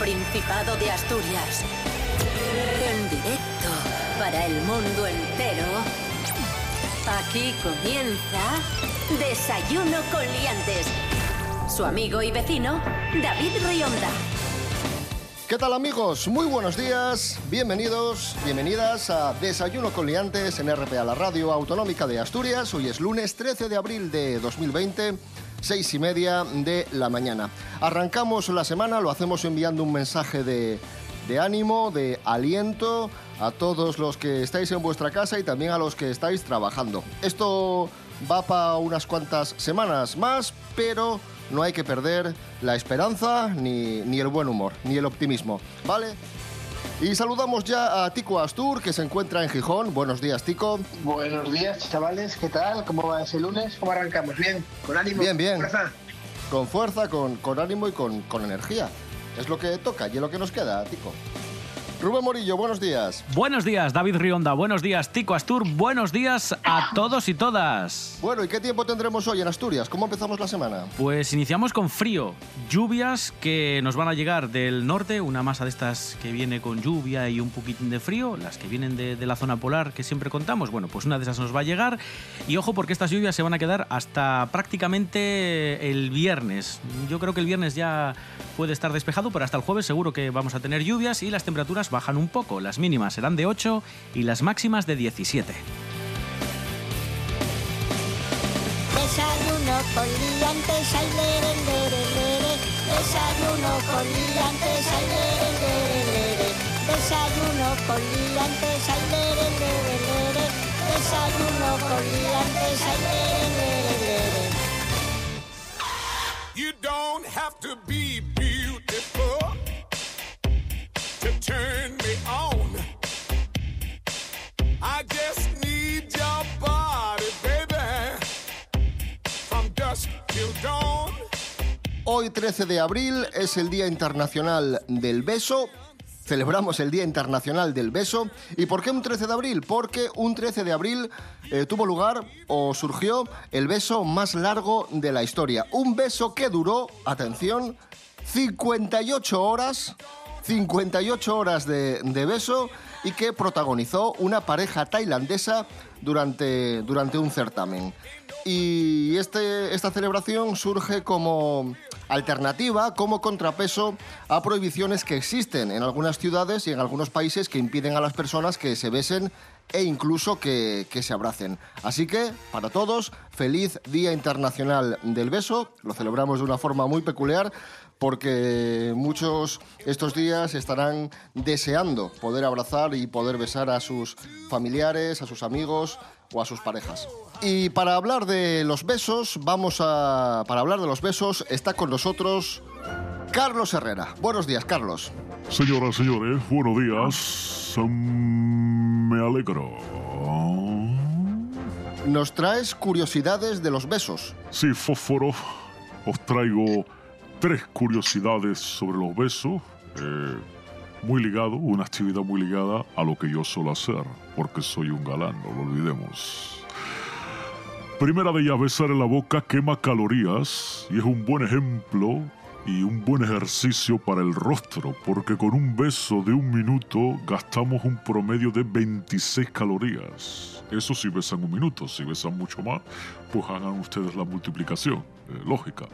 Principado de Asturias. En directo para el mundo entero. Aquí comienza Desayuno con Liantes. Su amigo y vecino, David Rionda. ¿Qué tal amigos? Muy buenos días, bienvenidos, bienvenidas a Desayuno con Liantes en RPA, la radio autonómica de Asturias. Hoy es lunes 13 de abril de 2020, seis y media de la mañana. Arrancamos la semana, lo hacemos enviando un mensaje de, de ánimo, de aliento a todos los que estáis en vuestra casa y también a los que estáis trabajando. Esto va para unas cuantas semanas más, pero no hay que perder la esperanza, ni, ni el buen humor, ni el optimismo, ¿vale? Y saludamos ya a Tico Astur, que se encuentra en Gijón. Buenos días, Tico. Buenos días, chavales. ¿Qué tal? ¿Cómo va ese lunes? ¿Cómo arrancamos? ¿Bien? ¿Con ánimo? Bien, bien. ¿Con fuerza? Con fuerza, con, con ánimo y con, con energía. Es lo que toca y es lo que nos queda, Tico. Rubén Morillo, buenos días. Buenos días, David Rionda. Buenos días, Tico Astur. Buenos días a todos y todas. Bueno, ¿y qué tiempo tendremos hoy en Asturias? ¿Cómo empezamos la semana? Pues iniciamos con frío. Lluvias que nos van a llegar del norte, una masa de estas que viene con lluvia y un poquitín de frío, las que vienen de, de la zona polar que siempre contamos. Bueno, pues una de esas nos va a llegar. Y ojo, porque estas lluvias se van a quedar hasta prácticamente el viernes. Yo creo que el viernes ya puede estar despejado, pero hasta el jueves seguro que vamos a tener lluvias y las temperaturas bajan un poco. Las mínimas serán de 8 y las máximas de 17. Desayuno con liantes, ay, lere, lere, lere. Desayuno con liantes, ay, lere, lere, lere. Desayuno con liantes, ay, lere, lere, lere. Desayuno con liantes, ay, lere, lere, lere. You don't have to be Hoy 13 de abril es el Día Internacional del Beso. Celebramos el Día Internacional del Beso. ¿Y por qué un 13 de abril? Porque un 13 de abril eh, tuvo lugar o surgió el beso más largo de la historia. Un beso que duró, atención, 58 horas. 58 horas de, de beso y que protagonizó una pareja tailandesa durante, durante un certamen. Y este, esta celebración surge como alternativa, como contrapeso a prohibiciones que existen en algunas ciudades y en algunos países que impiden a las personas que se besen e incluso que, que se abracen. Así que, para todos, feliz Día Internacional del Beso. Lo celebramos de una forma muy peculiar porque muchos estos días estarán deseando poder abrazar y poder besar a sus familiares, a sus amigos o a sus parejas. Y para hablar de los besos, vamos a para hablar de los besos está con nosotros Carlos Herrera. Buenos días, Carlos. Señoras, señores, buenos días. Mm, Me alegro. Nos traes curiosidades de los besos. Sí, fósforo, os traigo tres curiosidades sobre los besos. eh, muy ligado, una actividad muy ligada a lo que yo suelo hacer, porque soy un galán, no lo olvidemos. Primera de ellas, besar en la boca quema calorías y es un buen ejemplo y un buen ejercicio para el rostro, porque con un beso de un minuto gastamos un promedio de 26 calorías. Eso si besan un minuto, si besan mucho más, pues hagan ustedes la multiplicación, eh, lógica.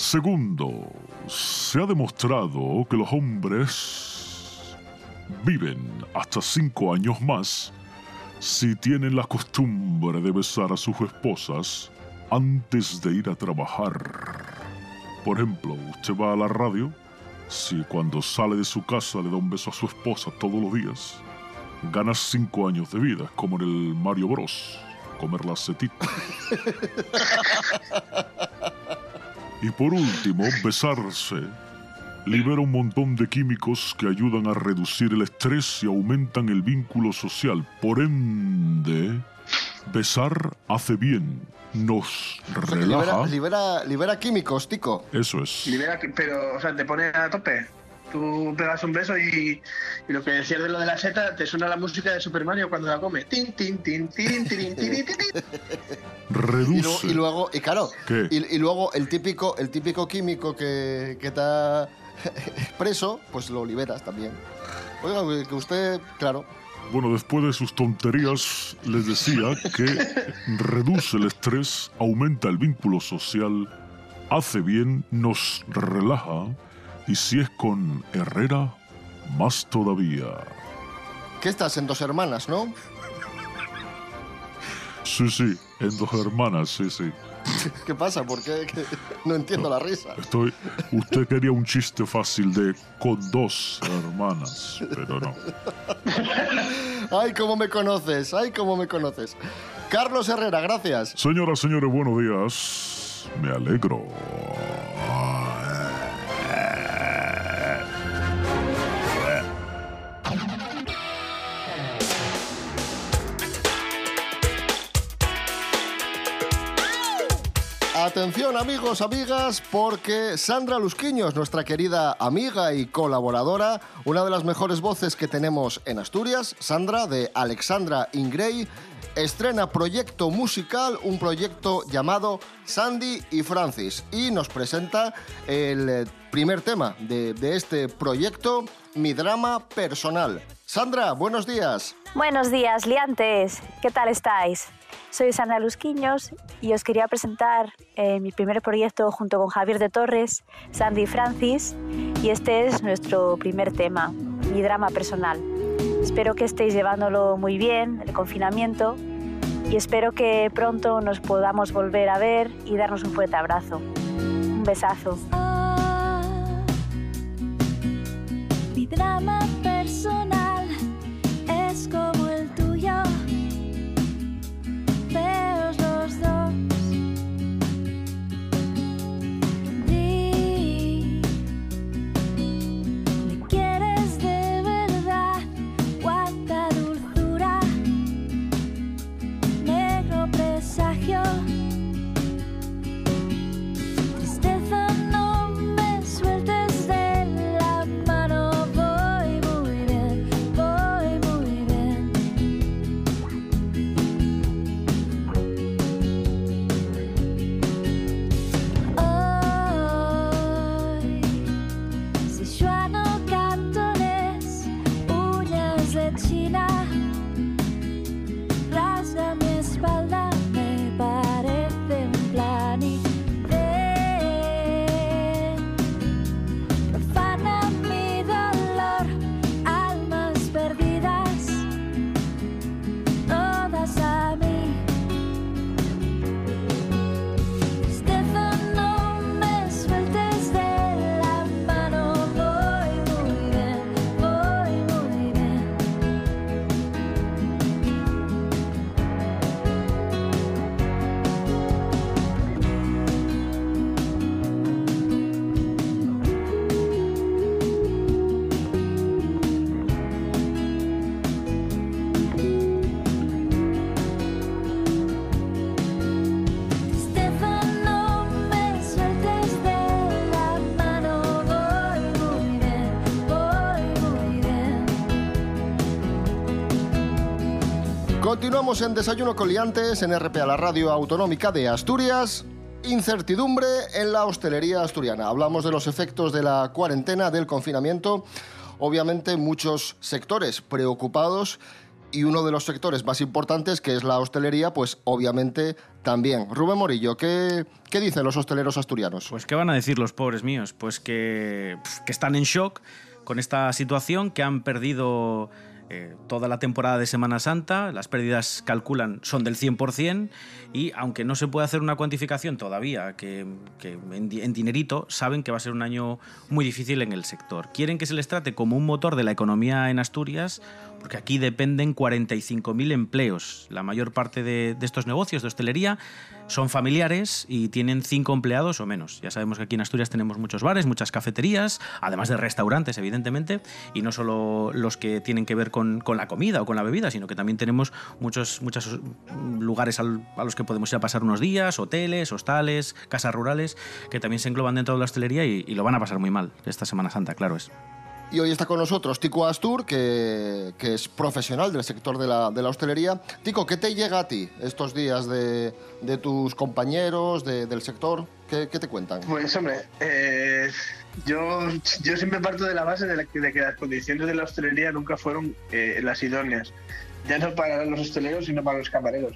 Segundo, se ha demostrado que los hombres viven hasta 5 años más si tienen la costumbre de besar a sus esposas antes de ir a trabajar. Por ejemplo, usted va a la radio, si cuando sale de su casa le da un beso a su esposa todos los días, ganas 5 años de vida, como en el Mario Bros. Comer la setita. Y por último, besarse libera un montón de químicos que ayudan a reducir el estrés y aumentan el vínculo social. Por ende, besar hace bien, nos Libera, relaja. libera, libera químicos, Tico. Eso es. Libera, pero, o sea, te pone a tope. Tú pegas un beso y, y, lo que decías de lo de la seta, te suena la música de Super Mario cuando la come. Tin, tin, tin, tin, tin, tin, tin, tin. Reduce. Y, luego, y, luego, y claro, y, y, luego el típico, el típico químico que, que está preso, pues lo liberas también. Oiga, que usted, claro, bueno, después de sus tonterías, les decía que reduce el estrés, aumenta el vínculo social, hace bien, nos relaja, y si es con Herrera, más todavía. que estás en dos hermanas, ¿no? Sí, sí, en dos hermanas, sí, sí. ¿Qué pasa? ¿Por qué? No entiendo la risa. Estoy. Usted quería un chiste fácil de con dos hermanas, pero no. Ay, cómo me conoces, ay, cómo me conoces. Carlos Herrera, gracias. Señoras, señores, buenos días. Me alegro. Atención amigos, amigas, porque Sandra Lusquiños, nuestra querida amiga y colaboradora, una de las mejores voces que tenemos en Asturias, Sandra de Alexandra Ingrey, estrena proyecto musical, un proyecto llamado Sandy y Francis, y nos presenta el eh, primer tema de, de este proyecto, Mi Drama Personal. Sandra, buenos días. Buenos días, liantes. ¿Qué tal estáis? Soy Sandra Lusquiños y os quería presentar eh, mi primer proyecto junto con Javier de Torres, Sandy Francis, y este es nuestro primer tema, mi drama personal. Espero que estéis llevándolo muy bien, el confinamiento, y espero que pronto nos podamos volver a ver y darnos un fuerte abrazo. Un besazo. Mi drama personal es como Continuamos en Desayuno con Liantes en RPA, la radio autonómica de Asturias. Incertidumbre en la hostelería asturiana. Hablamos de los efectos de la cuarentena, del confinamiento. Obviamente muchos sectores preocupados y uno de los sectores más importantes, que es la hostelería, pues obviamente también. Rubén Morillo, ¿qué, qué dicen los hosteleros asturianos? Pues, ¿qué van a decir los pobres míos? Pues que, que están en shock con esta situación, que han perdido eh, toda la temporada de Semana Santa, las pérdidas calculan son del 100% y aunque no se puede hacer una cuantificación todavía que, en, en dinerito, saben que va a ser un año muy difícil en el sector. Quieren que se les trate como un motor de la economía en Asturias porque aquí dependen 45.000 empleos. La mayor parte de, estos negocios de hostelería son familiares y tienen cinco empleados o menos. Ya sabemos que aquí en Asturias tenemos muchos bares, muchas cafeterías, además de restaurantes, evidentemente, y no solo los que tienen que ver con, la comida o con la bebida, sino que también tenemos muchos, muchos lugares a los que podemos ir a pasar unos días, hoteles, hostales, casas rurales, que también se engloban dentro de la hostelería y lo van a pasar muy mal esta Semana Santa, claro es. Y hoy está con nosotros Tico Astur, que, que es profesional del sector de la, de la hostelería. Tico, ¿qué te llega a ti estos días de, de tus compañeros de- del sector? ¿Qué, qué te cuentan? Pues hombre, eh, yo, yo siempre parto de la base de, la de que las condiciones de la hostelería nunca fueron eh, las idóneas, ya no para los hosteleros, sino para los camareros.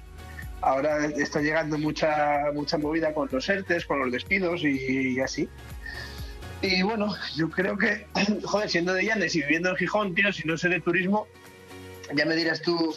Ahora está llegando mucha mucha movida con los ERTES, con los despidos y, y así. Y bueno, yo creo que, joder, siendo de Llanes y viviendo en Gijón, tío, si no sé de turismo, ya me dirás tú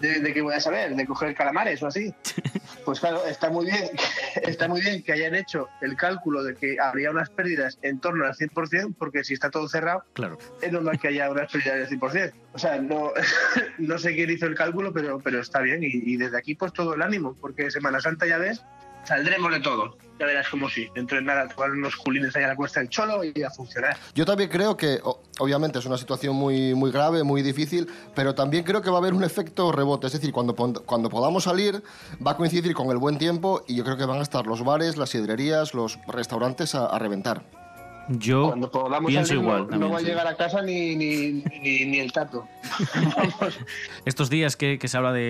de, de qué voy a saber, de coger calamares o así. Pues claro, está muy bien, está muy bien que hayan hecho el cálculo de que habría unas pérdidas en torno al 100%, porque si está todo cerrado, Claro. es normal que haya unas pérdidas del 100%. O sea, no, no sé quién hizo el cálculo, pero, pero está bien. Y, y desde aquí, pues todo el ánimo, porque Semana Santa ya ves, saldremos de todo. Ya verás como sí. Dentro de nada, tomar unos culines allá a la cuesta del cholo y a funcionar. Yo también creo que, obviamente, es una situación muy, muy grave, muy difícil, pero también creo que va a haber un efecto rebote. Es decir, cuando, cuando podamos salir, va a coincidir con el buen tiempo y yo creo que van a estar los bares, las sidrerías, los restaurantes a reventar. Yo Cuando podamos pienso salir, igual no, va a llegar a casa ni, ni, ni, ni el tato. Estos días que, que se habla de,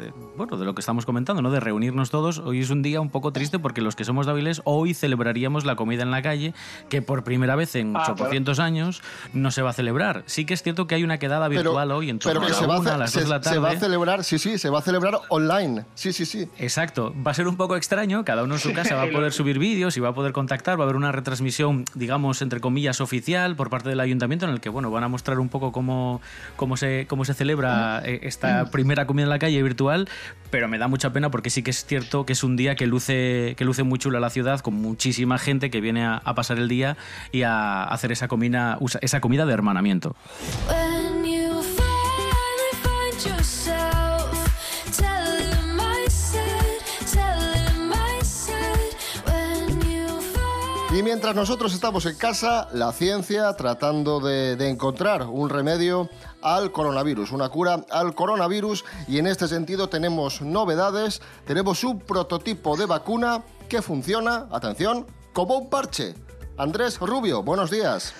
de- bueno, de lo que estamos comentando, ¿no? De reunirnos todos, hoy es un día un poco triste porque los que somos de Avilés hoy celebraríamos la comida en la calle, que por primera vez en Ah, 800 años no se va a celebrar. Sí que es cierto que hay una quedada virtual hoy en torno pero que a se la va, a una, ce- a las se- 2 de la se va a tarde. celebrar, sí, sí, se va a celebrar online. Sí, sí, sí. Exacto, va a ser un poco extraño, cada uno en su casa va a poder subir vídeos y va a poder contactar, va a haber una retransmisión, digamos, entre comillas, oficial por parte del ayuntamiento en el que, bueno, van a mostrar un poco cómo, cómo, se, cómo se celebra eh, esta primera comida en la calle virtual, pero me da mucha pena porque sí que es cierto que es un día que luce, que luce muy chula la ciudad, con muchísima gente que viene a, a pasar el día y a hacer esa comida, usa- esa comida de hermanamiento. When you Y mientras nosotros estamos en casa, la ciencia tratando de, encontrar un remedio al coronavirus, una cura al coronavirus y en este sentido tenemos novedades, tenemos un prototipo de vacuna que funciona, atención, como un parche. Andrés Rubio, buenos días.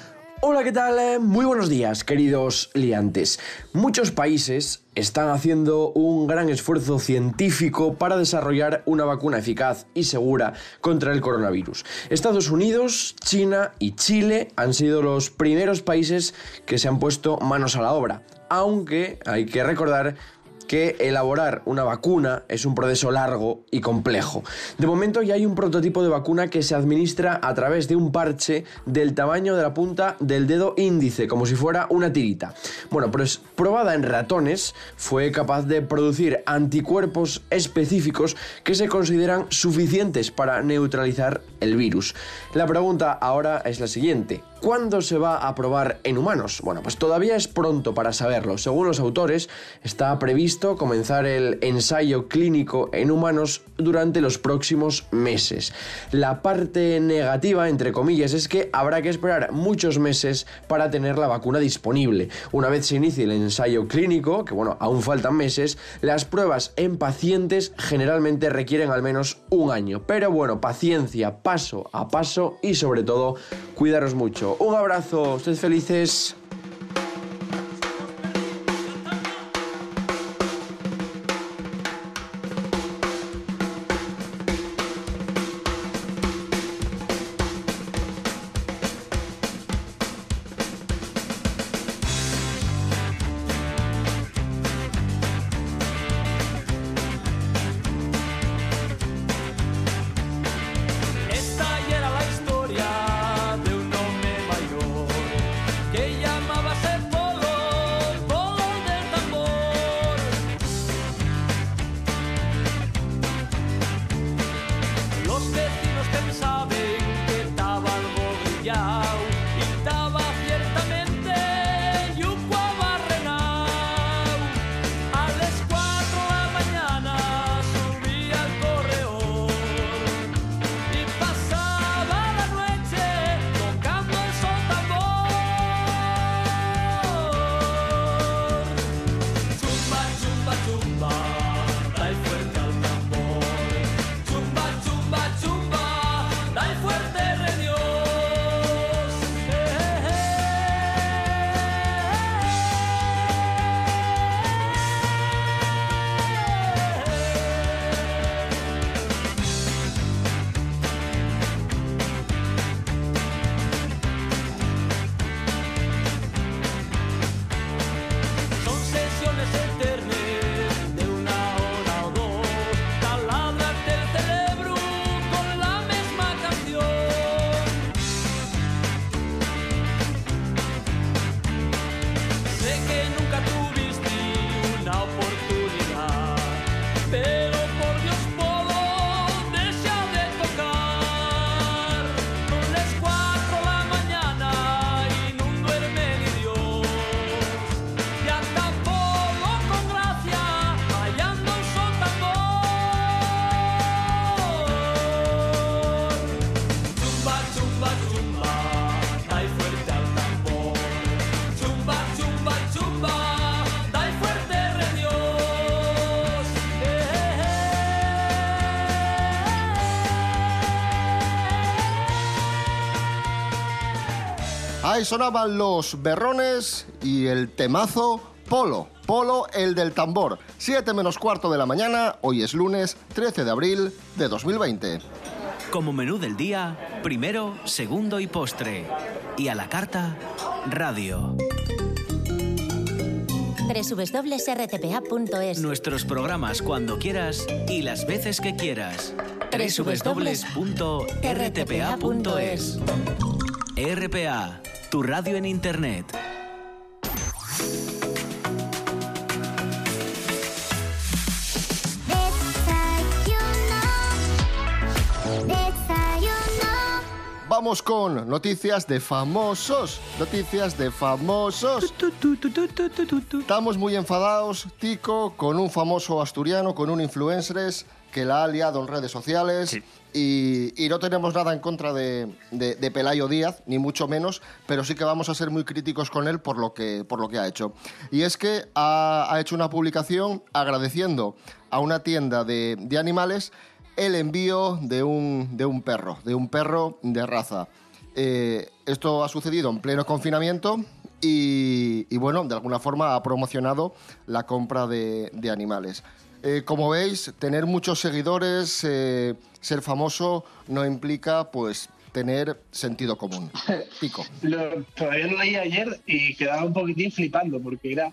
Hola, ¿qué tal? Muy buenos días, queridos liantes. Muchos países están haciendo un gran esfuerzo científico para desarrollar una vacuna eficaz y segura contra el coronavirus. Estados Unidos, China y Chile han sido los primeros países que se han puesto manos a la obra, aunque hay que recordar que elaborar una vacuna es un proceso largo y complejo. De momento ya hay un prototipo de vacuna que se administra a través de un parche del tamaño de la punta del dedo índice, como si fuera una tirita. Bueno, pues probada en ratones, fue capaz de producir anticuerpos específicos que se consideran suficientes para neutralizar el virus. La pregunta ahora es la siguiente. ¿Cuándo se va a probar en humanos? Bueno, pues todavía es pronto para saberlo. Según los autores, está previsto comenzar el ensayo clínico en humanos durante los próximos meses. La parte negativa, entre comillas, es que habrá que esperar muchos meses para tener la vacuna disponible. Una vez se inicie el ensayo clínico, que bueno, aún faltan meses, las pruebas en pacientes generalmente requieren al menos un año. Pero bueno, paciencia, paso a paso y sobre todo, cuidaros mucho. Un abrazo, ustedes felices. Ahí sonaban los berrones y el temazo Polo. Polo, el del tambor. 7 menos cuarto de la mañana, hoy es lunes 13 de abril de 2020. Como menú del día, primero, segundo y postre. Y a la carta, radio. www.rtpa.es Nuestros programas cuando quieras y las veces que quieras. www.rtpa.es RPA, tu radio en internet. Vamos con noticias de famosos. Noticias de famosos. Estamos muy enfadados, Tico, con un famoso asturiano, con un influencer que la ha liado en redes sociales. Y, y no tenemos nada en contra de, de- de Pelayo Díaz, ni mucho menos, pero sí que vamos a ser muy críticos con él por lo que, por lo que ha hecho. Y es que ha, ha hecho una publicación agradeciendo a una tienda de, de animales el envío de un, de un perro, de un perro de raza. Eh, esto ha sucedido en pleno confinamiento y, y, bueno, de alguna forma ha promocionado la compra de, de animales. Eh, como veis, tener muchos seguidores, eh, ser famoso, no implica pues tener sentido común. Pico. Lo- todavía lo leí ayer y quedaba un poquitín flipando porque era,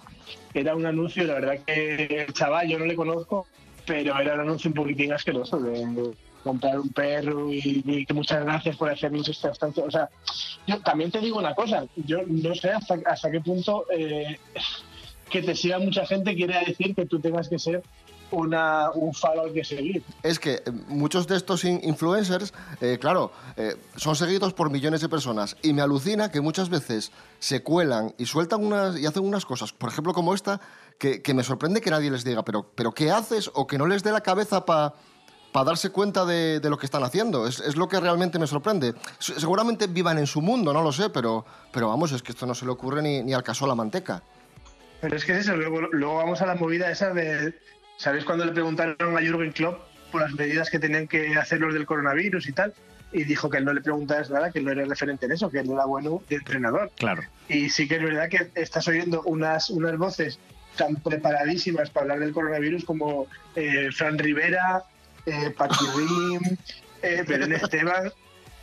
era un anuncio, la verdad que el chaval yo no le conozco, pero era un anuncio un poquitín asqueroso de comprar un perro y, y que muchas gracias por hacernos esta estancia. O sea, yo también te digo una cosa, yo no sé hasta, hasta qué punto eh, que te siga mucha gente quiere decir que tú tengas que ser una, un faro que seguir. es que eh, muchos de estos in- influencers, eh, claro, eh, son seguidos por millones de personas y me alucina que muchas veces se cuelan y sueltan unas y hacen unas cosas, por ejemplo como esta, que, que me sorprende que nadie les diga, pero, pero ¿qué haces? O que no les dé la cabeza para darse cuenta de, de lo que están haciendo. Es, es lo que realmente me sorprende. Se- Seguramente vivan en su mundo, no lo sé, pero, pero vamos, es que esto no se le ocurre ni, ni al caso a la manteca. Pero es que es eso, luego, luego vamos a la movida esa de... ¿Sabéis cuando le preguntaron a Jürgen Klopp por las medidas que tenían que hacer los del coronavirus y tal? Y dijo que él no le preguntabas nada, que él no era referente en eso, que él era bueno de entrenador. Claro. Y sí que es verdad que estás oyendo unas, unas voces tan preparadísimas para hablar del coronavirus como eh, Fran Rivera, eh, Paqui Rim, eh, Belén Esteban.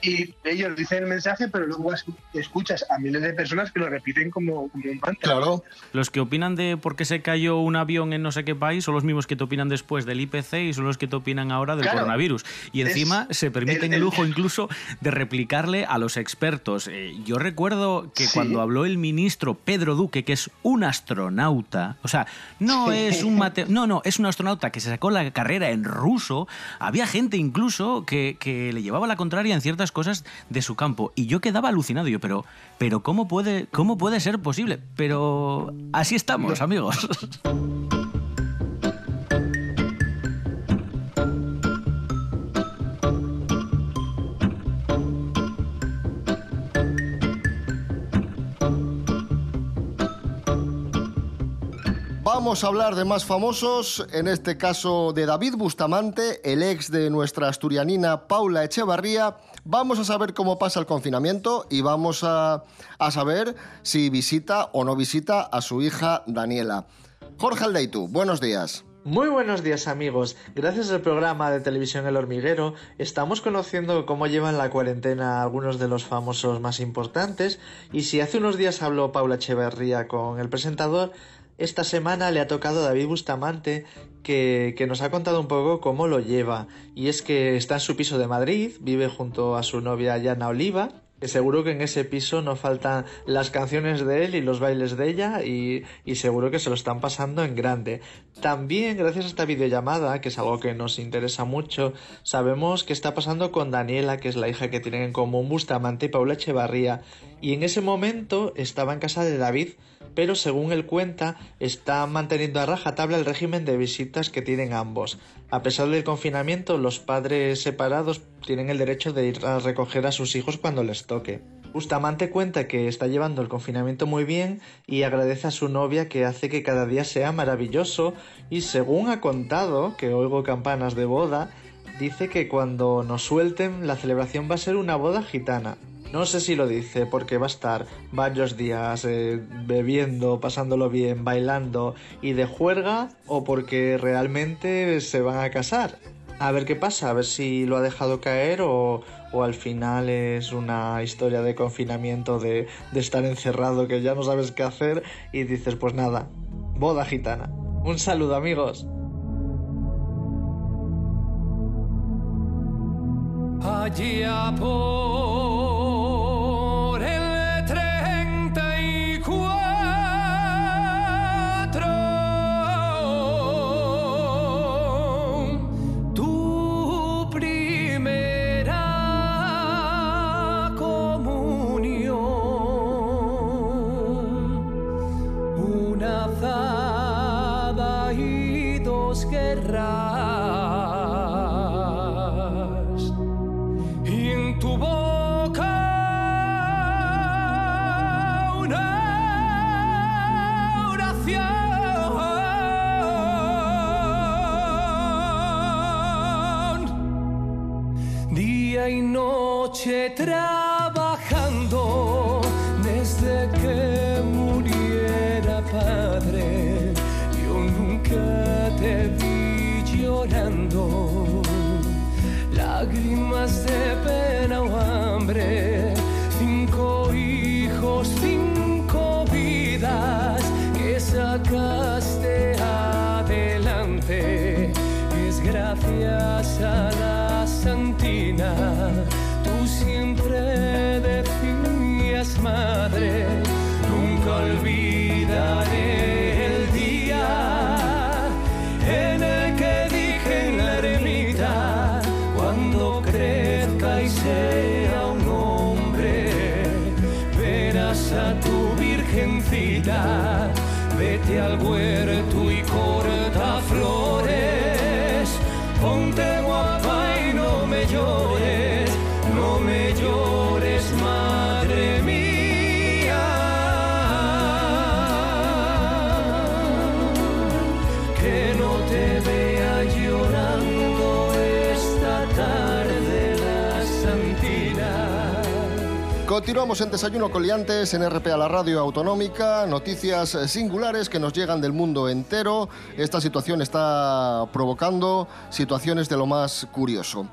Y ellos dicen el mensaje, pero luego es- escuchas a miles de personas que lo repiten como, como un mantra. Claro. Los que opinan de por qué se cayó un avión en no sé qué país son los mismos que te opinan después del IPC y son los que te opinan ahora del Claro. coronavirus. Y Es- encima se permiten el- el, el- lujo incluso de replicarle a los expertos. Eh, yo recuerdo que Sí. cuando habló el ministro Pedro Duque, que es un astronauta, o sea, no Sí. es un mate- no, no, es un astronauta que se sacó la carrera en ruso, había gente incluso que, que le llevaba la contraria en ciertas cosas de su campo. Y yo quedaba alucinado. Yo, pero, pero ¿cómo puede, cómo puede ser posible? Pero así estamos, amigos. Vamos a hablar de más famosos, en este caso de David Bustamante, el ex de nuestra asturianina Paula Echevarría. Vamos a saber cómo pasa el confinamiento y vamos a, a saber si visita o no visita a su hija Daniela. Jorge Aldeitu, buenos días. Muy buenos días amigos, gracias al programa de televisión El Hormiguero estamos conociendo cómo llevan la cuarentena algunos de los famosos más importantes y si hace unos días habló Paula Echeverría con el presentador, esta semana le ha tocado a David Bustamante que, que nos ha contado un poco cómo lo lleva y es que está en su piso de Madrid, vive junto a su novia Yana Oliva que seguro que en ese piso no faltan las canciones de él y los bailes de ella y, y seguro que se lo están pasando en grande. También gracias a esta videollamada, que es algo que nos interesa mucho, sabemos qué está pasando con Daniela, que es la hija que tienen en común Bustamante y Paula Echevarría. Y en ese momento estaba en casa de David, pero según él cuenta, está manteniendo a rajatabla el régimen de visitas que tienen ambos. A pesar del confinamiento, los padres separados tienen el derecho de ir a recoger a sus hijos cuando les toque. Bustamante cuenta que está llevando el confinamiento muy bien y agradece a su novia que hace que cada día sea maravilloso y según ha contado, que oigo campanas de boda, dice que cuando nos suelten la celebración va a ser una boda gitana. No sé si lo dice porque va a estar varios días eh, bebiendo, pasándolo bien, bailando y de juerga o porque realmente se van a casar. A ver qué pasa, a ver si lo ha dejado caer o, o al final es una historia de confinamiento, de, de estar encerrado que ya no sabes qué hacer y dices pues nada, boda gitana. Un saludo amigos. Por lágrimas de Continuamos en Desayuno con Liantes en RPA, la radio autonómica. Noticias eh, singulares que nos llegan del mundo entero. Esta situación está provocando situaciones de lo más curioso.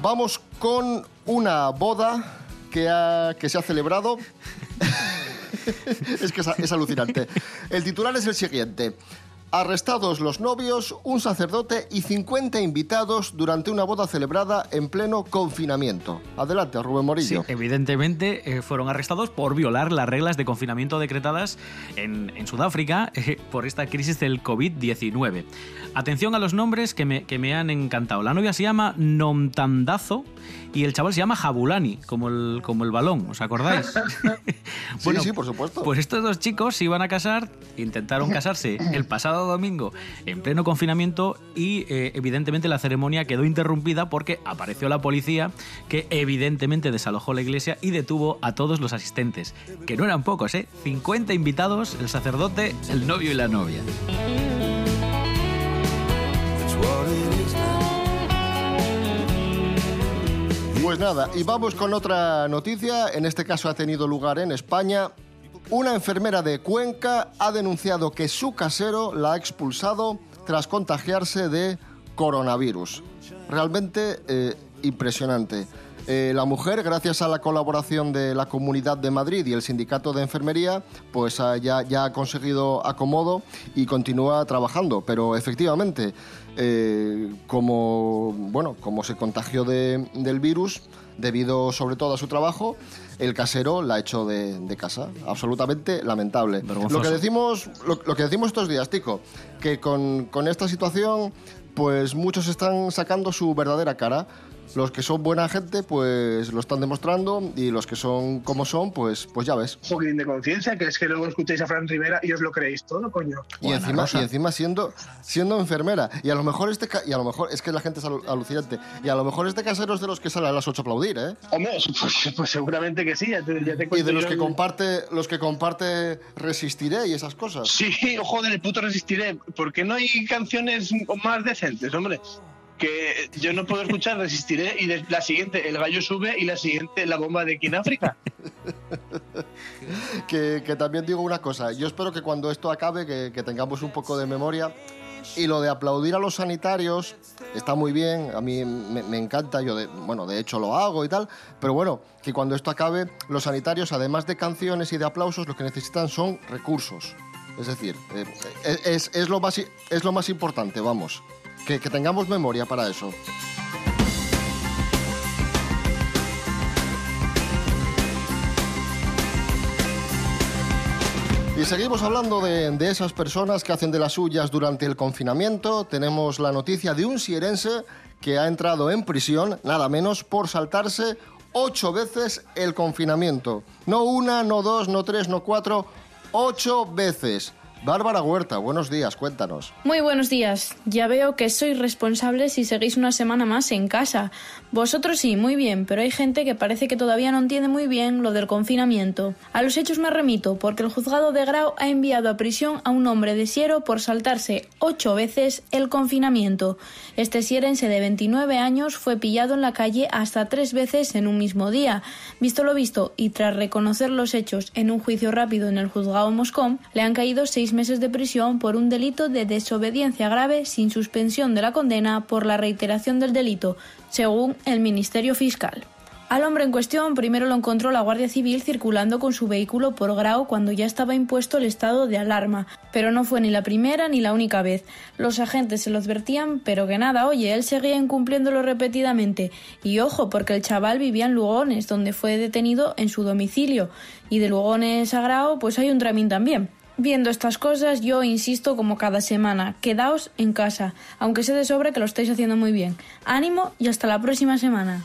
Vamos con una boda que, que se ha celebrado. es que es alucinante. El titular es el siguiente. Arrestados los novios, un sacerdote y 50 invitados durante una boda celebrada en pleno confinamiento. Adelante, Rubén Morillo. evidentemente eh, fueron arrestados por violar las reglas de confinamiento decretadas en, en Sudáfrica eh, por esta crisis del COVID-19. Atención a los nombres que me, que me han encantado. La novia se llama Nomtandazo y el chaval se llama Jabulani, como el, como el balón, ¿os acordáis? Sí, sí, por supuesto. Pues estos dos chicos se iban a casar, intentaron casarse el pasado domingo en pleno confinamiento y eh, evidentemente la ceremonia quedó interrumpida porque apareció la policía que evidentemente desalojó la iglesia y detuvo a todos los asistentes, que no eran pocos, ¿eh? 50 invitados, el sacerdote, el novio y la novia. Pues nada, y vamos con otra noticia. En este caso ha tenido lugar en España. Una enfermera de Cuenca ha denunciado que su casero la ha expulsado tras contagiarse de coronavirus. Realmente eh, impresionante. Eh, la mujer, gracias a la colaboración de la Comunidad de Madrid y el Sindicato de Enfermería, pues ah, ya, ya ha conseguido acomodo y continúa trabajando. Pero efectivamente, eh, como, bueno, como se contagió de- del virus, debido sobre todo a su trabajo, el casero la ha hecho de, de casa. Absolutamente lamentable. Lo que decimos, lo, lo que decimos estos días, Tico, que con, con esta situación, pues muchos están sacando su verdadera cara. Los que son buena gente, pues lo están demostrando y los que son como son, pues, pues ya ves. Un poquitín de conciencia, que es que luego escucháis a Fran Rivera y os lo creéis todo, coño. Y encima, y encima siendo, siendo enfermera. Y a lo mejor este ca- y a lo mejor es que la gente es alu- alucinante. Y a lo mejor este casero es de los que sale a las 8 a aplaudir, ¿eh? Hombre, pues, pues seguramente que sí, ya te, ya te Y cuento de los yo que el- comparte, los que comparte resistiré y esas cosas. Sí, joder, el puto resistiré. ¿Por qué no hay canciones más decentes, hombre? Que yo no puedo escuchar, resistiré. Y de- la siguiente, el gallo sube. Y la siguiente, la bomba de King África. que, que también digo una cosa. Yo espero que cuando esto acabe, que, que tengamos un poco de memoria. Y lo de aplaudir a los sanitarios está muy bien, a mí me, me encanta, yo de, bueno, de hecho lo hago y tal, pero bueno, que cuando esto acabe, los sanitarios, además de canciones y de aplausos, lo que necesitan son recursos. Es decir, eh, es, es lo, más, es lo más importante, vamos, que, tengamos memoria para eso. Y seguimos hablando de, de esas personas que hacen de las suyas durante el confinamiento. Tenemos la noticia de un sierense que ha entrado en prisión, nada menos, por saltarse ocho veces el confinamiento. No una, no dos, no tres, no cuatro, ocho veces. Bárbara Huerta, buenos días, cuéntanos. Muy buenos días. Ya veo que sois responsables si seguís una semana más en casa. Vosotros sí, muy bien, pero hay gente que parece que todavía no entiende muy bien lo del confinamiento. A los hechos me remito, porque el juzgado de Grau ha enviado a prisión a un hombre de Siero por saltarse ocho veces el confinamiento. Este sierense de 29 años fue pillado en la calle hasta tres veces en un mismo día. Visto lo visto y tras reconocer los hechos en un juicio rápido en el juzgado Moscón, le han caído seis meses de prisión por un delito de desobediencia grave sin suspensión de la condena por la reiteración del delito, según el Ministerio Fiscal. Al hombre en cuestión primero lo encontró la Guardia Civil circulando con su vehículo por Grau cuando ya estaba impuesto el estado de alarma, pero no fue ni la primera ni la única vez. Los agentes se lo advertían, pero que nada, oye, él seguía incumpliéndolo repetidamente. Y ojo, porque el chaval vivía en Lugones, donde fue detenido en su domicilio, y de Lugones a Grau pues hay un tramín también. Viendo estas cosas, yo insisto como cada semana, quedaos en casa, aunque sé de sobra que lo estáis haciendo muy bien. Ánimo y hasta la próxima semana.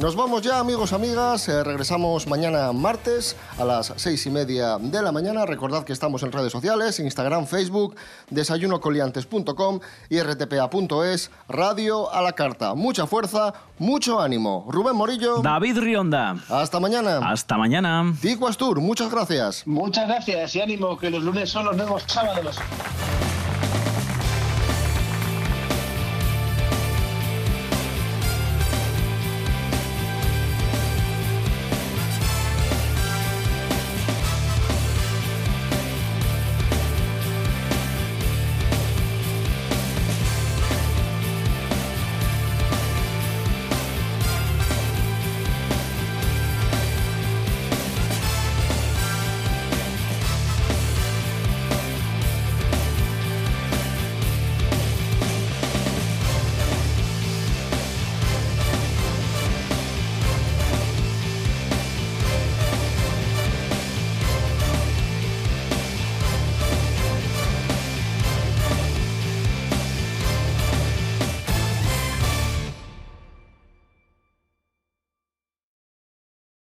Nos vamos ya, amigos, amigas. Eh, regresamos mañana martes a las seis y media de la mañana. Recordad que estamos en redes sociales, Instagram, Facebook, desayunocoliantes.com y rtpa.es, radio a la carta. Mucha fuerza, mucho ánimo. Rubén Morillo. David Rionda. Hasta mañana. Hasta mañana. Tico Astur, muchas gracias. Muchas gracias y ánimo, que los lunes son los nuevos sábados.